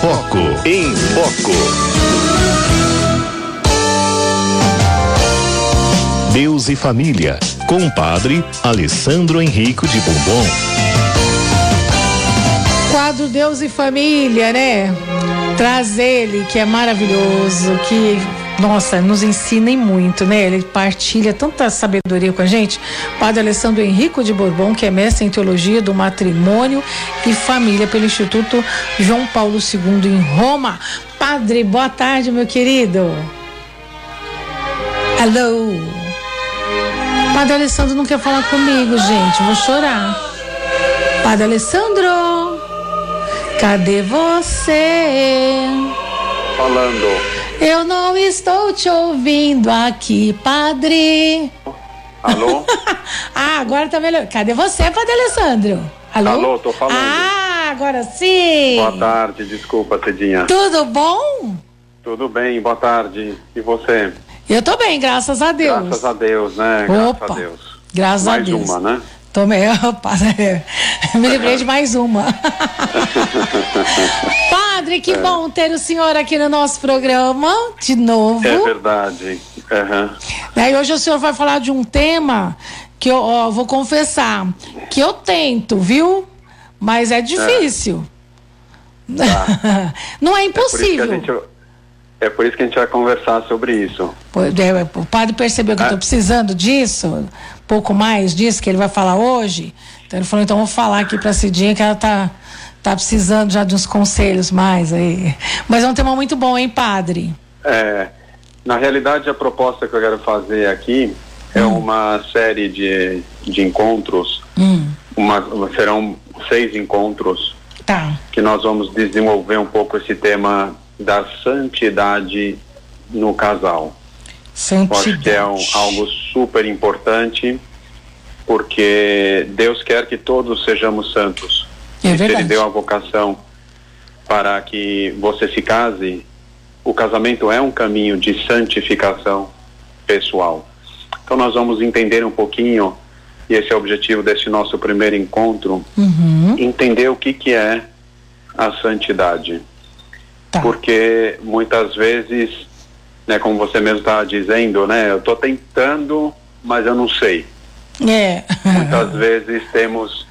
Foco. Em Foco. Deus e Família, com o padre Alessandro Henrico de Bombom. Quadro Deus e Família, né? Traz ele, que é maravilhoso, que nossa, nos ensina muito, né? Ele partilha tanta sabedoria com a gente. Padre Alessandro Henrico de Bourbon, que é mestre em teologia do matrimônio e família pelo Instituto João Paulo II em Roma. Padre, boa tarde, meu querido. Alô. Padre Alessandro não quer falar comigo, gente. Vou chorar. Padre Alessandro, cadê você? Falando. Eu não estou te ouvindo aqui, padre. Alô? ah, agora tá melhor. Cadê você, padre Alessandro? Alô? Alô, tô falando. Ah, agora sim. Boa tarde, desculpa, Cedinha. Tudo bom? Tudo bem, boa tarde. E você? Eu tô bem, graças a Deus. Graças a Deus, né? Opa, graças a Deus. Graças Mais a Deus. uma, né? Tomei, opa, me livrei de mais uma. Padre, que é. bom ter o senhor aqui no nosso programa, de novo. É verdade. Uhum. E hoje o senhor vai falar de um tema que eu ó, vou confessar, que eu tento, viu? Mas é difícil. É. Tá. Não é impossível. É por, é por, isso que a gente vai conversar sobre isso. É, o padre percebeu que eu estou precisando disso, pouco mais disso que ele vai falar hoje. Então ele falou, então vou falar aqui para a Cidinha que ela está tá precisando já de uns conselhos mais aí. Mas é um tema muito bom, hein, padre? É, na realidade a proposta que eu quero fazer aqui é hum. uma série de, de encontros, hum. uma, serão seis encontros tá. que nós vamos desenvolver um pouco esse tema da santidade no casal. Santidade. Acho que é um, algo super importante porque Deus quer que todos sejamos santos. É e se ele deu a vocação para que você se case, o casamento é um caminho de santificação pessoal. Então nós vamos entender um pouquinho, e esse é o objetivo desse nosso primeiro encontro, uhum. entender o que, que é a santidade. Tá. Porque muitas vezes, né, como você mesmo estava dizendo, né, eu estou tentando, mas eu não sei. É. Muitas vezes temos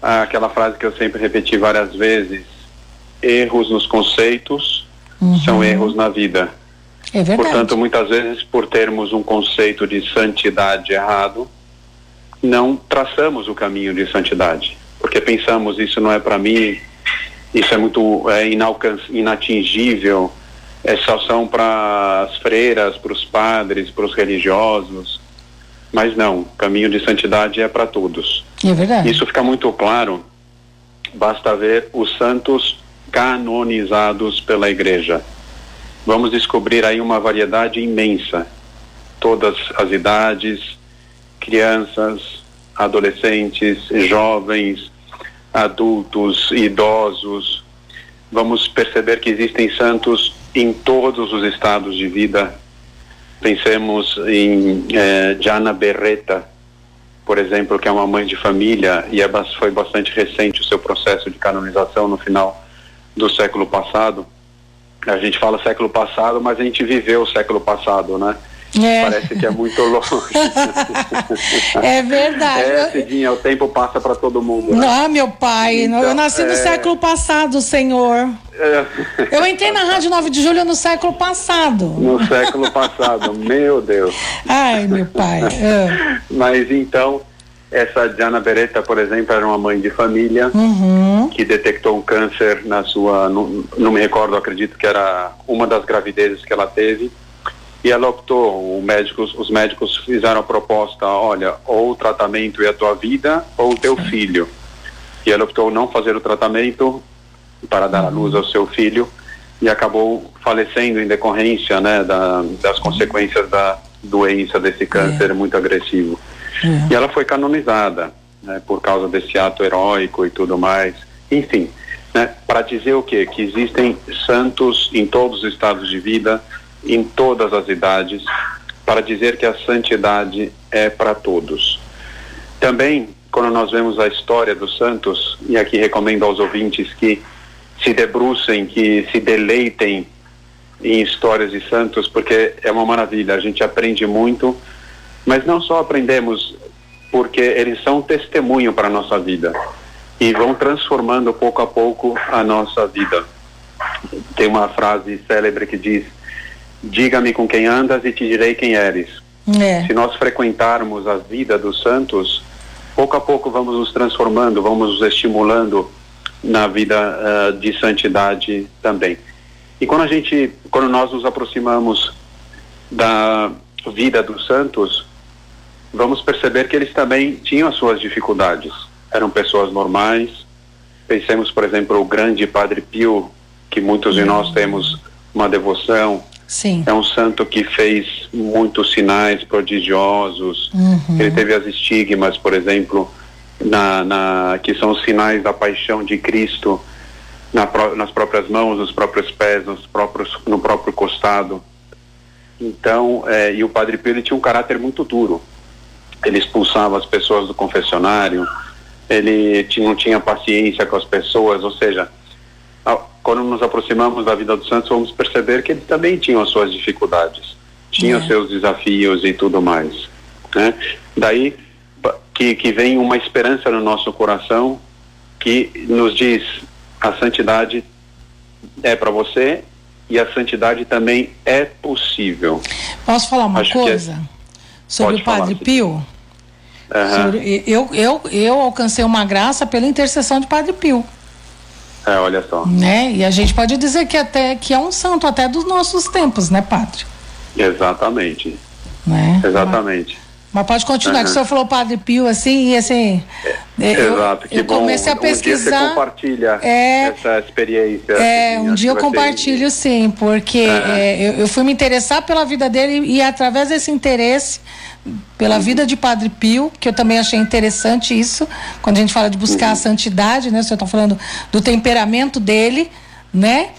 aquela frase que eu sempre repeti várias vezes: erros nos conceitos uhum. são erros na vida. É verdade. Portanto, muitas vezes, por termos um conceito de santidade errado, não traçamos o caminho de santidade. Porque pensamos, isso não é para mim, isso é muito é inatingível, é só são para as freiras, para os padres, para os religiosos. Mas não, caminho de santidade é para todos. É verdade. Isso fica muito claro, basta ver os santos canonizados pela igreja. Vamos descobrir aí uma variedade imensa. Todas as idades, crianças, adolescentes, jovens, adultos, idosos. Vamos perceber que existem santos em todos os estados de vida Pensemos em eh, Jana Berreta, por exemplo, que é uma mãe de família e é, foi bastante recente o seu processo de canonização no final do século passado. A gente fala século passado, mas a gente viveu o século passado, né? É. Parece que é muito longe. é verdade. É, Cidinha, o tempo passa para todo mundo. Né? Não, meu pai, então, eu nasci no é... século passado, senhor. É... Eu entrei na Rádio 9 de Julho no século passado. No século passado, meu Deus. Ai, meu pai. É. Mas então, essa Diana Beretta, por exemplo, era uma mãe de família uhum. que detectou um câncer na sua, não, não me recordo, acredito que era uma das gravidezes que ela teve e ela optou, médicos, os médicos fizeram a proposta, olha, ou o tratamento é a tua vida ou o teu filho. E ela optou não fazer o tratamento para dar a luz ao seu filho e acabou falecendo em decorrência né, da, das consequências da doença desse câncer é. muito agressivo. É. E ela foi canonizada né, por causa desse ato heróico e tudo mais. Enfim, né, para dizer o quê? Que existem santos em todos os estados de vida, em todas as idades, para dizer que a santidade é para todos. Também, quando nós vemos a história dos santos, e aqui recomendo aos ouvintes que se debrucem, que se deleitem em histórias de santos, porque é uma maravilha, a gente aprende muito, mas não só aprendemos, porque eles são testemunho para a nossa vida e vão transformando pouco a pouco a nossa vida. Tem uma frase célebre que diz: Diga-me com quem andas e te direi quem eres. É. Se nós frequentarmos a vida dos santos, pouco a pouco vamos nos transformando, vamos nos estimulando na vida uh, de santidade também. E quando a gente, quando nós nos aproximamos da vida dos santos, vamos perceber que eles também tinham as suas dificuldades. Eram pessoas normais. Pensemos, por exemplo, o grande Padre Pio, que muitos de nós temos uma devoção. Sim. É um santo que fez muitos sinais prodigiosos. Uhum. Ele teve as estigmas, por exemplo, na, na, que são os sinais da paixão de Cristo na, nas próprias mãos, nos próprios pés, nos próprios, no próprio costado. Então, é, e o Padre Pio ele tinha um caráter muito duro. Ele expulsava as pessoas do confessionário, ele não tinha paciência com as pessoas, ou seja, quando nos aproximamos da vida dos santos, vamos perceber que eles também tinham as suas dificuldades, tinham é. seus desafios e tudo mais. Né? Daí que, que vem uma esperança no nosso coração que nos diz a santidade é para você e a santidade também é possível. Posso falar uma Acho é coisa é... sobre Pode o Padre falar, Pio? Uhum. Sobre, eu, eu, eu alcancei uma graça pela intercessão de Padre Pio. É, olha só. Né? E a gente pode dizer que até que é um santo até dos nossos tempos, né, Padre? Exatamente. Né? Exatamente. Mas pode continuar, uhum. que o senhor falou Padre Pio assim, e assim. É, eu, exato, que eu bom. comecei a pesquisar. Um dia você compartilha é, essa experiência. É, assim, um dia eu compartilho ser... sim, porque uhum. é, eu, eu, fui me interessar pela vida dele e através desse interesse pela uhum. vida de Padre Pio, que eu também achei interessante isso, quando a gente fala de buscar a uhum. santidade, né? O senhor está falando do temperamento dele, né?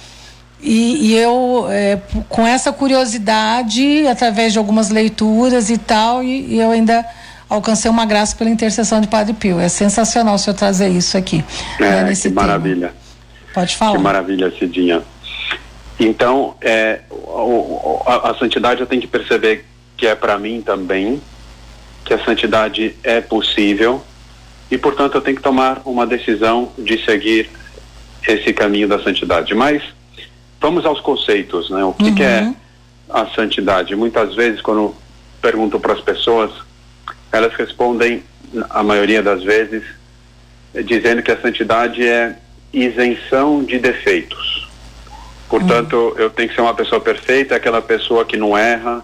E, e eu, é, com essa curiosidade, através de algumas leituras e tal, e, e, eu ainda alcancei uma graça pela intercessão de Padre Pio. É sensacional o senhor trazer isso aqui. É, né, que tema. maravilha. Pode falar. Que maravilha, Cidinha. Então, é, a, a santidade eu tenho que perceber que é para mim também, que a santidade é possível e, portanto, eu tenho que tomar uma decisão de seguir esse caminho da santidade. Mas vamos aos conceitos, né? O que, uhum. que é uhum. a santidade? Muitas vezes, quando pergunto para as pessoas, elas respondem, a maioria das vezes, dizendo que a santidade é isenção de defeitos. Portanto, uhum. eu tenho que ser uma pessoa perfeita, aquela pessoa que não erra,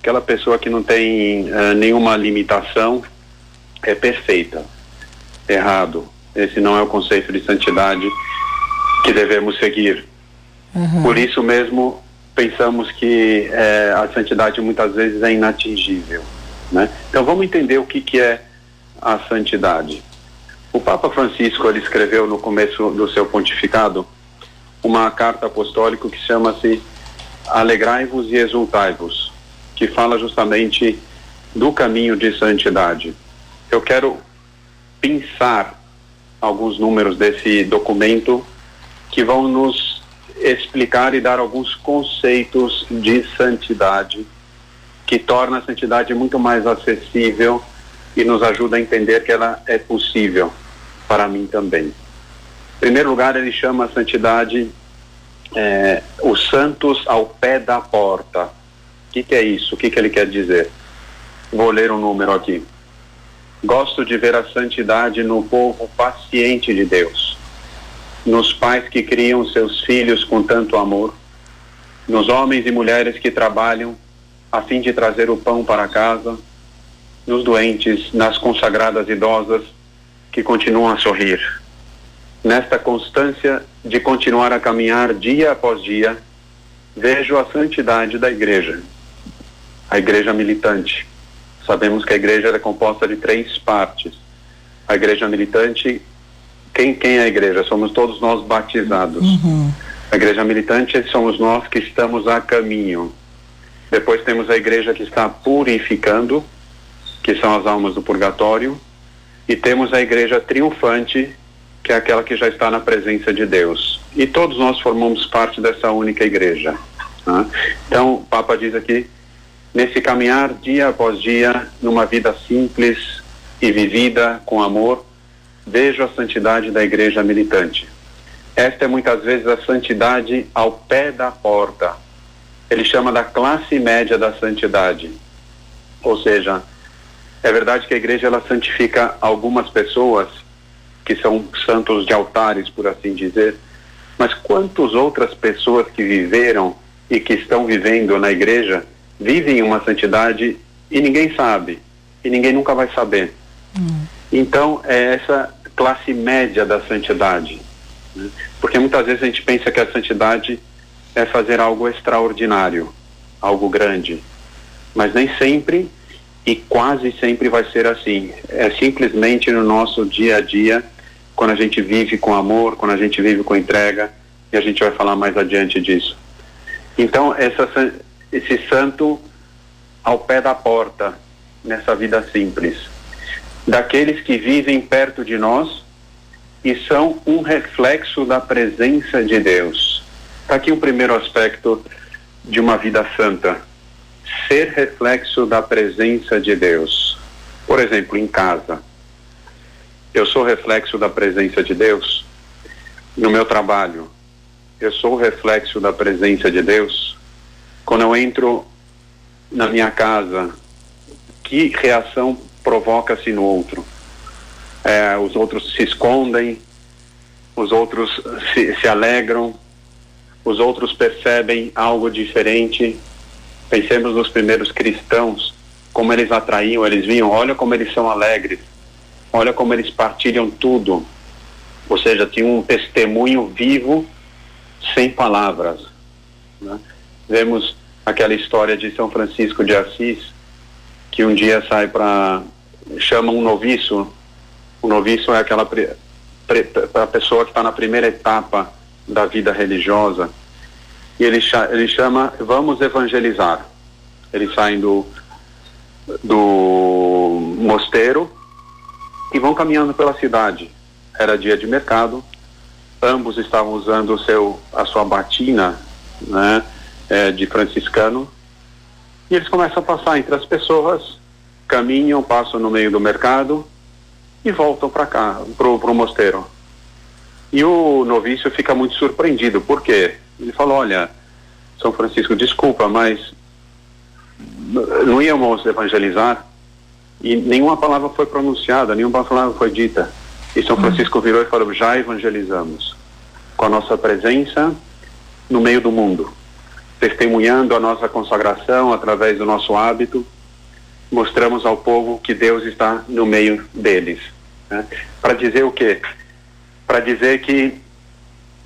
aquela pessoa que não tem uh, nenhuma limitação, é perfeita. Errado. Esse não é o conceito de santidade que devemos seguir. Uhum. Por isso mesmo pensamos que é, a santidade muitas vezes é inatingível. Né? Então vamos entender o que, que é a santidade. O Papa Francisco ele escreveu no começo do seu pontificado uma carta apostólica que chama-se Alegrai-vos e exultai-vos, que fala justamente do caminho de santidade. Eu quero pensar alguns números desse documento que vão nos explicar e dar alguns conceitos de santidade que torna a santidade muito mais acessível e nos ajuda a entender que ela é possível para mim também. Em primeiro lugar, ele chama a santidade é, os santos ao pé da porta. O que, que é isso? O que, que ele quer dizer? Vou ler um número aqui. Gosto de ver a santidade no povo paciente de Deus nos pais que criam seus filhos com tanto amor, nos homens e mulheres que trabalham a fim de trazer o pão para casa, nos doentes, nas consagradas idosas que continuam a sorrir. Nesta constância de continuar a caminhar dia após dia, vejo a santidade da igreja, a igreja militante. Sabemos que a igreja é composta de três partes. A igreja militante quem, quem é a igreja? Somos todos nós batizados. Uhum. A igreja militante somos nós que estamos a caminho. Depois temos a igreja que está purificando, que são as almas do purgatório. E temos a igreja triunfante, que é aquela que já está na presença de Deus. E todos nós formamos parte dessa única igreja. Né? Então, o Papa diz aqui: nesse caminhar dia após dia, numa vida simples e vivida com amor, vejo a santidade da igreja militante. Esta é muitas vezes a santidade ao pé da porta. Ele chama da classe média da santidade. Ou seja, é verdade que a igreja ela santifica algumas pessoas que são santos de altares, por assim dizer, mas quantas outras pessoas que viveram e que estão vivendo na igreja vivem uma santidade e ninguém sabe, e ninguém nunca vai saber. Hum. Então, é essa classe média da santidade. Né? Porque muitas vezes a gente pensa que a santidade é fazer algo extraordinário, algo grande. Mas nem sempre e quase sempre vai ser assim. É simplesmente no nosso dia a dia, quando a gente vive com amor, quando a gente vive com entrega, e a gente vai falar mais adiante disso. Então, essa, esse santo ao pé da porta, nessa vida simples, daqueles que vivem perto de nós e são um reflexo da presença de Deus. Está aqui o primeiro aspecto de uma vida santa: ser reflexo da presença de Deus. Por exemplo, em casa. Eu sou reflexo da presença de Deus no meu trabalho, eu sou reflexo da presença de Deus. Quando eu entro na minha casa, que reação provoca-se no outro? É, os outros se escondem, os outros se, se alegram, os outros percebem algo diferente. Pensemos nos primeiros cristãos, como eles atraíam, eles vinham, olha como eles são alegres, olha como eles partilham tudo. Ou seja, tinha um testemunho vivo sem palavras. Né? Vemos aquela história de São Francisco de Assis, que um dia sai para. Chama um noviço. O noviço é aquela a pessoa que está na primeira etapa da vida religiosa. E ele, ele chama Vamos Evangelizar. Eles saem do, do mosteiro e vão caminhando pela cidade. Era dia de mercado, ambos estavam usando o seu, a sua batina né, é, de franciscano, e eles começam a passar entre as pessoas, caminham, passam no meio do mercado e voltam para cá, para o mosteiro. E o novício fica muito surpreendido, por quê? Ele falou, olha, São Francisco, desculpa, mas não íamos evangelizar e nenhuma palavra foi pronunciada, nenhuma palavra foi dita. E São Francisco virou e falou: já evangelizamos com a nossa presença no meio do mundo, testemunhando a nossa consagração através do nosso hábito, mostramos ao povo que Deus está no meio deles. Né? Para dizer o quê? Para dizer que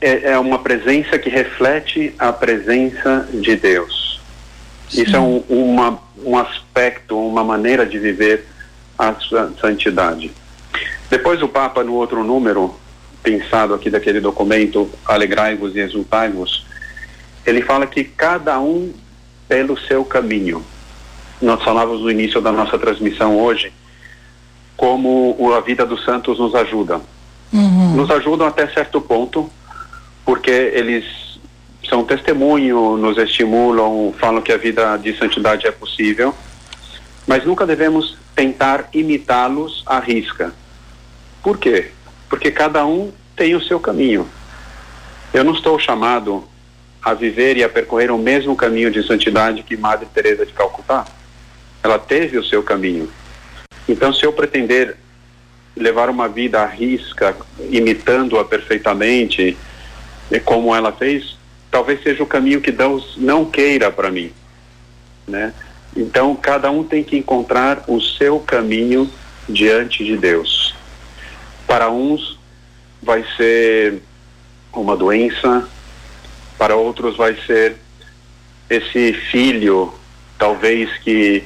é, é, uma presença que reflete a presença de Deus. Sim. Isso é um, uma, um aspecto, uma maneira de viver a santidade. Depois o Papa, no outro número, pensado aqui daquele documento, Alegrai-vos e Exultai-vos, ele fala que cada um pelo seu caminho. Nós falávamos no início da nossa transmissão hoje como a vida dos santos nos ajuda. Uhum. Nos ajudam até certo ponto, porque eles são testemunho, nos estimulam, falam que a vida de santidade é possível, mas nunca devemos tentar imitá-los à risca. Por quê? Porque cada um tem o seu caminho. Eu não estou chamado a viver e a percorrer o mesmo caminho de santidade que Madre Teresa de Calcutá. Ela teve o seu caminho. Então, se eu pretender levar uma vida à risca, imitando-a perfeitamente, como ela fez, talvez seja o caminho que Deus não queira para mim, né? Então, cada um tem que encontrar o seu caminho diante de Deus. Para uns vai ser uma doença, para outros vai ser esse filho, talvez que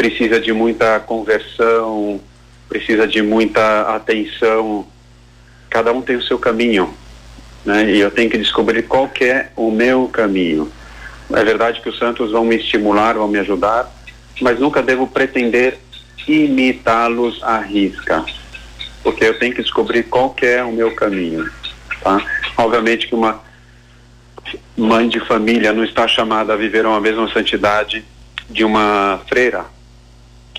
precisa de muita conversão, precisa de muita atenção. Cada um tem o seu caminho, né? E eu tenho que descobrir qual que é o meu caminho. É verdade que os santos vão me estimular, vão me ajudar, mas nunca devo pretender imitá-los à risca porque eu tenho que descobrir qual que é o meu caminho, tá? Obviamente que uma mãe de família não está chamada a viver uma mesma santidade de uma freira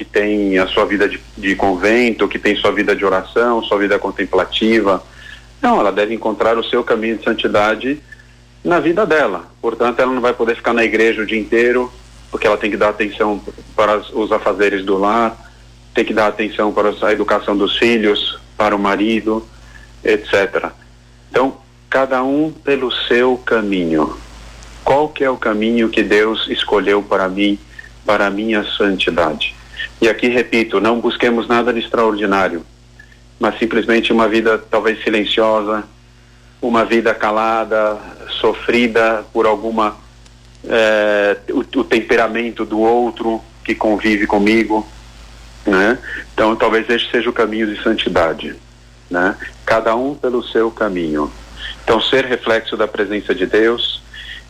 que tem a sua vida de, de convento, que tem sua vida de oração, sua vida contemplativa. Não, ela deve encontrar o seu caminho de santidade na vida dela. Portanto, ela não vai poder ficar na igreja o dia inteiro, porque ela tem que dar atenção para os afazeres do lar, tem que dar atenção para a educação dos filhos, para o marido, etc. Então, cada um pelo seu caminho. Qual que é o caminho que Deus escolheu para mim, para a minha santidade? E aqui repito, não busquemos nada de extraordinário, mas simplesmente uma vida talvez silenciosa, uma vida calada, sofrida por alguma é, o, o, temperamento do outro que convive comigo, né? Então talvez este seja o caminho de santidade, né? Cada um pelo seu caminho. Então ser reflexo da presença de Deus,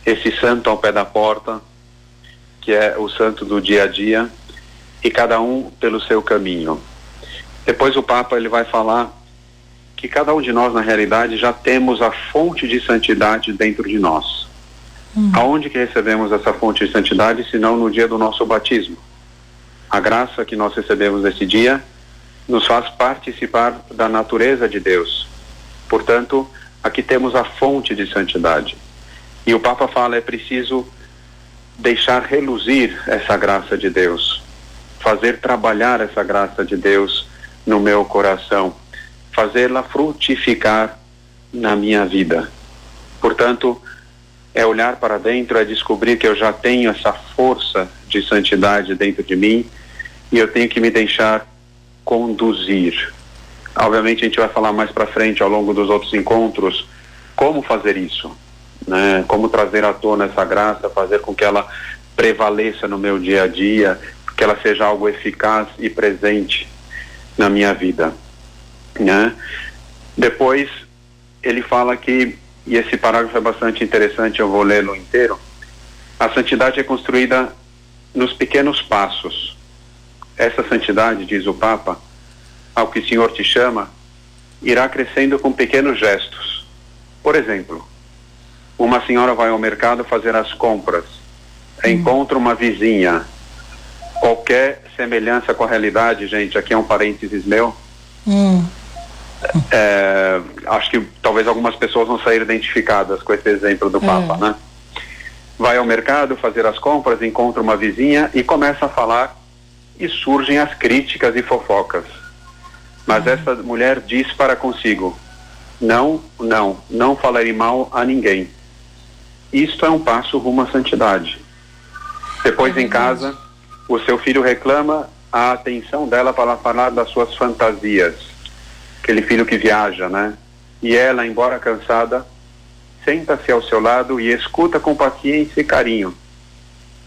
esse santo ao pé da porta, que é o santo do dia a dia, e cada um pelo seu caminho. Depois o Papa ele vai falar que cada um de nós, na realidade, já temos a fonte de santidade dentro de nós. Hum. Aonde que recebemos essa fonte de santidade, se não no dia do nosso batismo? A graça que nós recebemos nesse dia nos faz participar da natureza de Deus. Portanto, aqui temos a fonte de santidade. E o Papa fala é preciso deixar reluzir essa graça de Deus, fazer trabalhar essa graça de Deus no meu coração fazê-la frutificar na minha vida. Portanto, é olhar para dentro, é descobrir que eu já tenho essa força de santidade dentro de mim e eu tenho que me deixar conduzir. Obviamente a gente vai falar mais para frente ao longo dos outros encontros como fazer isso, né? Como trazer à tona essa graça, fazer com que ela prevaleça no meu dia a dia, que ela seja algo eficaz e presente na minha vida. Né? Depois ele fala que, e esse parágrafo é bastante interessante, eu vou lê-lo inteiro. A santidade é construída nos pequenos passos. Essa santidade, diz o Papa, ao que o Senhor te chama, irá crescendo com pequenos gestos. Por exemplo, uma senhora vai ao mercado fazer as compras, encontra uma vizinha. Qualquer semelhança com a realidade, gente, aqui é um parênteses meu. Hum é, acho que talvez algumas pessoas vão sair identificadas com esse exemplo do Papa, é. né? Vai ao mercado fazer as compras, encontra uma vizinha e começa a falar e surgem as críticas e fofocas. Mas uhum. essa mulher diz para consigo: não, não, não falarei mal a ninguém. Isto é um passo rumo à santidade. Depois em casa, o seu filho reclama a atenção dela para falar das suas fantasias aquele filho que viaja, né? E ela, embora cansada, senta-se ao seu lado e escuta com paciência e carinho.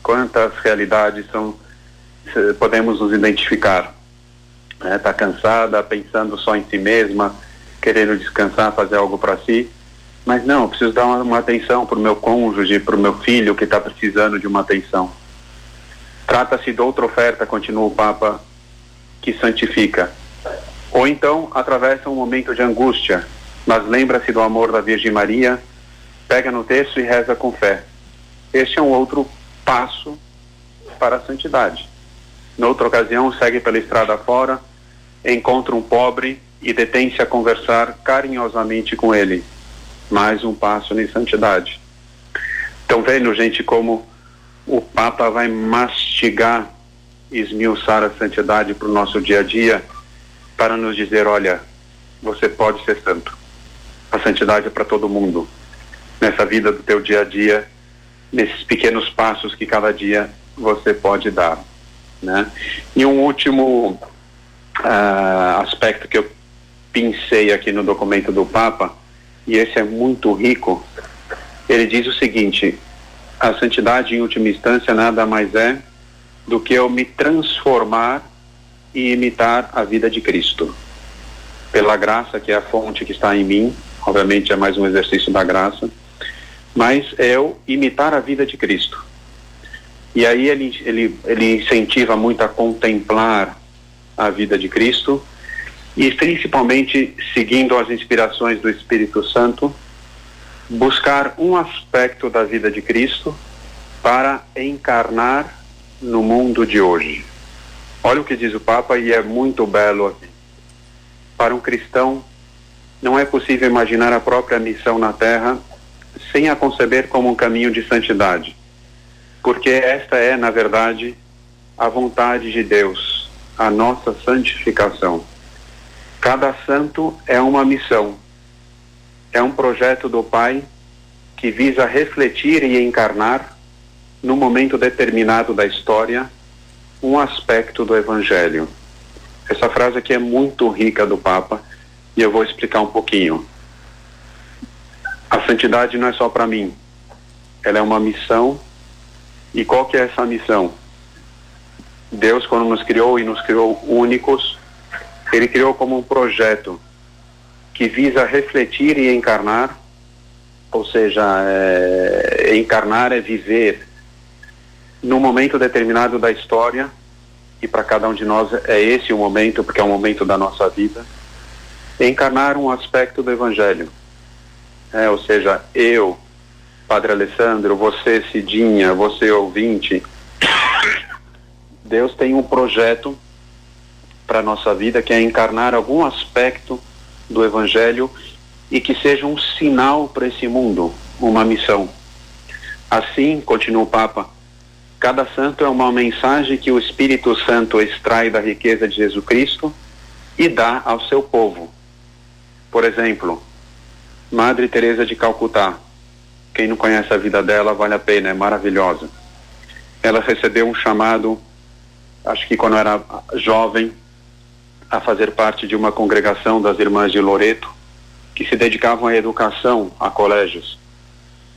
Quantas realidades são podemos nos identificar? Está né? Tá cansada, pensando só em si mesma, querendo descansar, fazer algo para si. Mas não, preciso dar uma, uma atenção para o meu cônjuge, para o meu filho que está precisando de uma atenção. Trata-se de outra oferta, continua o Papa, que santifica ou então atravessa um momento de angústia, mas lembra-se do amor da Virgem Maria, pega no texto e reza com fé. Este é um outro passo para a santidade. Noutra ocasião, segue pela estrada fora, encontra um pobre e detém-se a conversar carinhosamente com ele. Mais um passo em santidade. Então, vendo, gente, como o Papa vai mastigar, esmiuçar a santidade para o nosso dia a dia para nos dizer: olha, você pode ser santo. A santidade é para todo mundo. Nessa vida do teu dia a dia, nesses pequenos passos que cada dia você pode dar. Né? E um último uh, aspecto que eu pincei aqui no documento do Papa, e esse é muito rico, ele diz o seguinte: a santidade, em última instância, nada mais é do que eu me transformar e imitar a vida de Cristo. Pela graça, que é a fonte que está em mim, obviamente é mais um exercício da graça, mas é eu imitar a vida de Cristo. E aí ele, ele, ele incentiva muito a contemplar a vida de Cristo e principalmente seguindo as inspirações do Espírito Santo, buscar um aspecto da vida de Cristo para encarnar no mundo de hoje. Olha o que diz o Papa e é muito belo aqui. Para um cristão, não é possível imaginar a própria missão na Terra sem a conceber como um caminho de santidade, porque esta é, na verdade, a vontade de Deus, a nossa santificação. Cada santo é uma missão, é um projeto do Pai que visa refletir e encarnar, no momento determinado da história, um aspecto do Evangelho. Essa frase aqui é muito rica do Papa e eu vou explicar um pouquinho. A santidade não é só para mim, ela é uma missão. E qual que é essa missão? Deus, quando nos criou e nos criou únicos, ele criou como um projeto que visa refletir e encarnar, ou seja, é, encarnar é viver num momento determinado da história, e para cada um de nós é esse o momento, porque é o momento da nossa vida, encarnar um aspecto do Evangelho. É, ou seja, eu, Padre Alessandro, você, Cidinha, você, ouvinte, Deus tem um projeto para a nossa vida que é encarnar algum aspecto do Evangelho e que seja um sinal para esse mundo, uma missão. Assim, continua o Papa, cada santo é uma mensagem que o Espírito Santo extrai da riqueza de Jesus Cristo e dá ao seu povo. Por exemplo, Madre Teresa de Calcutá. Quem não conhece a vida dela, vale a pena, é maravilhosa. Ela recebeu um chamado, acho que quando era jovem, a fazer parte de uma congregação das Irmãs de Loreto, que se dedicavam à educação a colégios.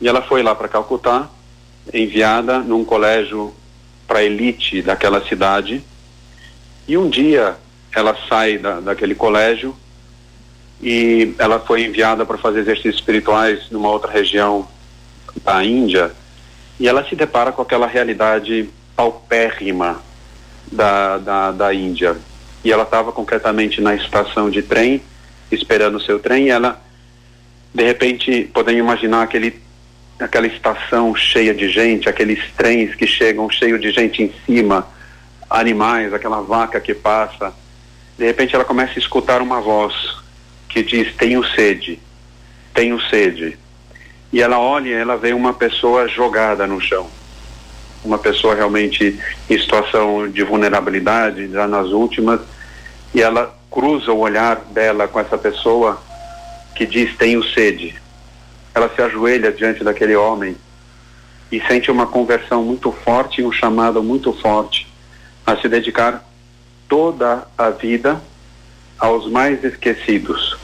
E ela foi lá para Calcutá, enviada num colégio para elite daquela cidade. E um dia ela sai da, daquele colégio e ela foi enviada para fazer exercícios espirituais numa outra região da Índia e ela se depara com aquela realidade paupérrima da, da, da Índia. E ela estava concretamente na estação de trem, esperando o seu trem, e ela, de repente, podem imaginar aquele, aquela estação cheia de gente, aqueles trens que chegam cheio de gente em cima, animais, aquela vaca que passa. De repente ela começa a escutar uma voz que diz: Tenho sede, tenho sede. E ela olha e ela vê uma pessoa jogada no chão. Uma pessoa realmente em situação de vulnerabilidade, já nas últimas, e ela cruza o olhar dela com essa pessoa que diz: Tenho sede. Ela se ajoelha diante daquele homem e sente uma conversão muito forte um chamado muito forte a se dedicar toda a vida aos mais esquecidos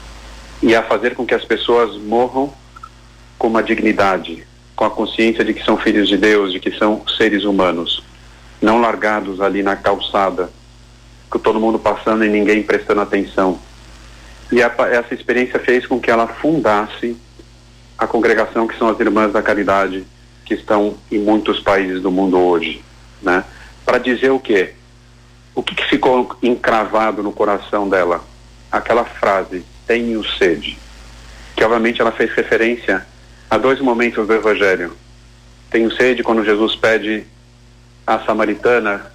e a fazer com que as pessoas morram com uma dignidade, com a consciência de que são filhos de Deus, de que são seres humanos, não largados ali na calçada, com todo mundo passando e ninguém prestando atenção. E a, essa experiência fez com que ela fundasse a congregação que são as Irmãs da Caridade, que estão em muitos países do mundo hoje, né? Para dizer o quê? O que, que ficou encravado no coração dela? Aquela frase: tenho sede. Que obviamente ela fez referência a dois momentos do Evangelho. Tenho sede quando Jesus pede à samaritana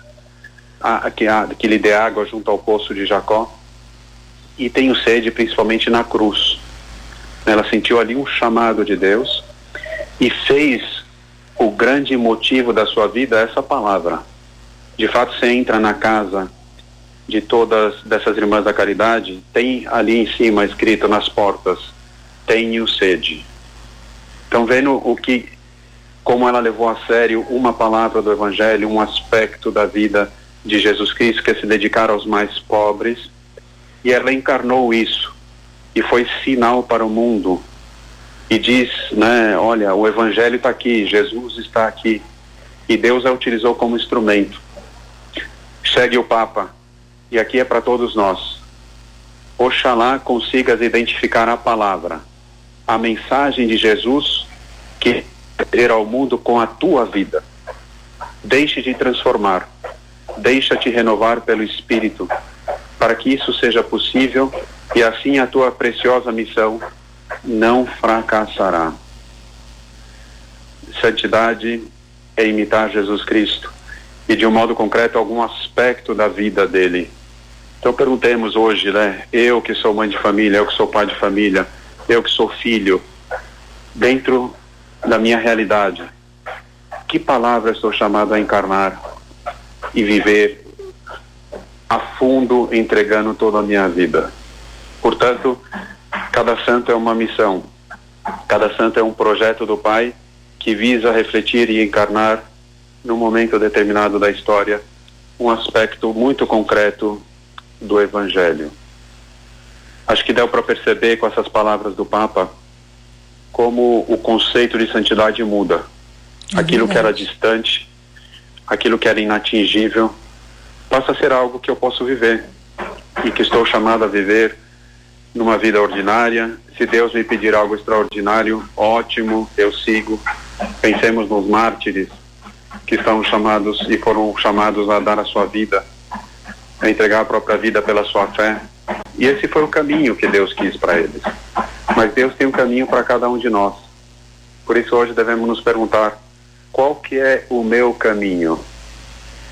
a, a, que, a, que lhe dê água junto ao poço de Jacó. E tenho sede principalmente na cruz. Ela sentiu ali um chamado de Deus e fez o grande motivo da sua vida essa palavra. De fato, você entra na casa de todas dessas irmãs da caridade, tem ali em cima escrito nas portas: tenho sede. Então, vendo o que, como ela levou a sério uma palavra do Evangelho, um aspecto da vida de Jesus Cristo, que é se dedicar aos mais pobres, e ela encarnou isso e foi sinal para o mundo e diz, né, olha, o evangelho está aqui, Jesus está aqui e Deus a utilizou como instrumento. Segue o Papa e aqui é para todos nós. Oxalá consigas identificar a palavra, a mensagem de Jesus que ir ao mundo com a tua vida. Deixe de transformar, deixa-te renovar pelo Espírito para que isso seja possível e assim a tua preciosa missão não fracassará. Santidade é imitar Jesus Cristo e de um modo concreto algum aspecto da vida dele. Então perguntemos hoje, né? Eu que sou mãe de família, eu que sou pai de família, eu que sou filho, dentro da minha realidade, que palavra estou chamado a encarnar e viver a fundo, entregando toda a minha vida? Portanto, cada santo é uma missão, cada santo é um projeto do Pai que visa refletir e encarnar, num momento determinado da história, um aspecto muito concreto do Evangelho. Acho que deu para perceber com essas palavras do Papa como o conceito de santidade muda. Aquilo que era distante, aquilo que era inatingível, passa a ser algo que eu posso viver e que estou chamado a viver numa vida ordinária. Se Deus me pedir algo extraordinário, ótimo, eu sigo. Pensemos nos mártires que estão chamados e foram chamados a dar a sua vida, a entregar a própria vida pela sua fé. E esse foi o caminho que Deus quis para eles. Mas Deus tem um caminho para cada um de nós. Por isso hoje devemos nos perguntar qual que é o meu caminho?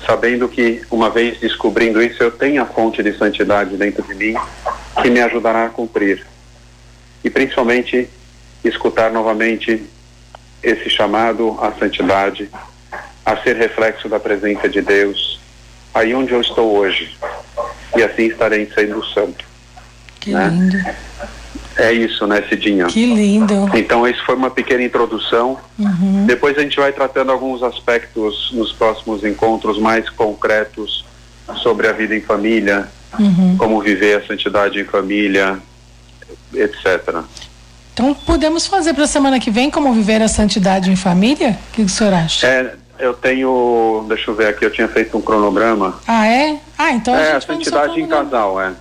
Sabendo que uma vez descobrindo isso, eu tenho a fonte de santidade dentro de mim que me ajudará a cumprir. E principalmente escutar novamente esse chamado à santidade, a ser reflexo da presença de Deus, aí onde eu estou hoje. E assim estarei sendo santo. Que né? lindo. É isso, né, Cidinha? Que lindo. Então, isso foi uma pequena introdução. Uhum. Depois a gente vai tratando alguns aspectos nos próximos encontros mais concretos sobre a vida em família, uhum. como viver a santidade em família, etc. Então, podemos fazer para a semana que vem como viver a santidade em família? O que o senhor acha? É, eu tenho, deixa eu ver aqui, eu tinha feito um cronograma. Ah, é? Ah, então a É, a santidade em casal, é.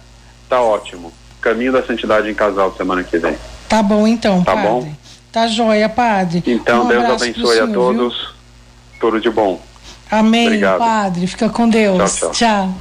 Tá ótimo. Caminho da santidade em casal semana que vem. Tá bom então, tá padre. bom? Tá joia, padre. Então, um Deus abençoe pro a senhor, todos. Viu? Tudo de bom. Amém, Obrigado. padre. Fica com Deus. Tchau, tchau. tchau.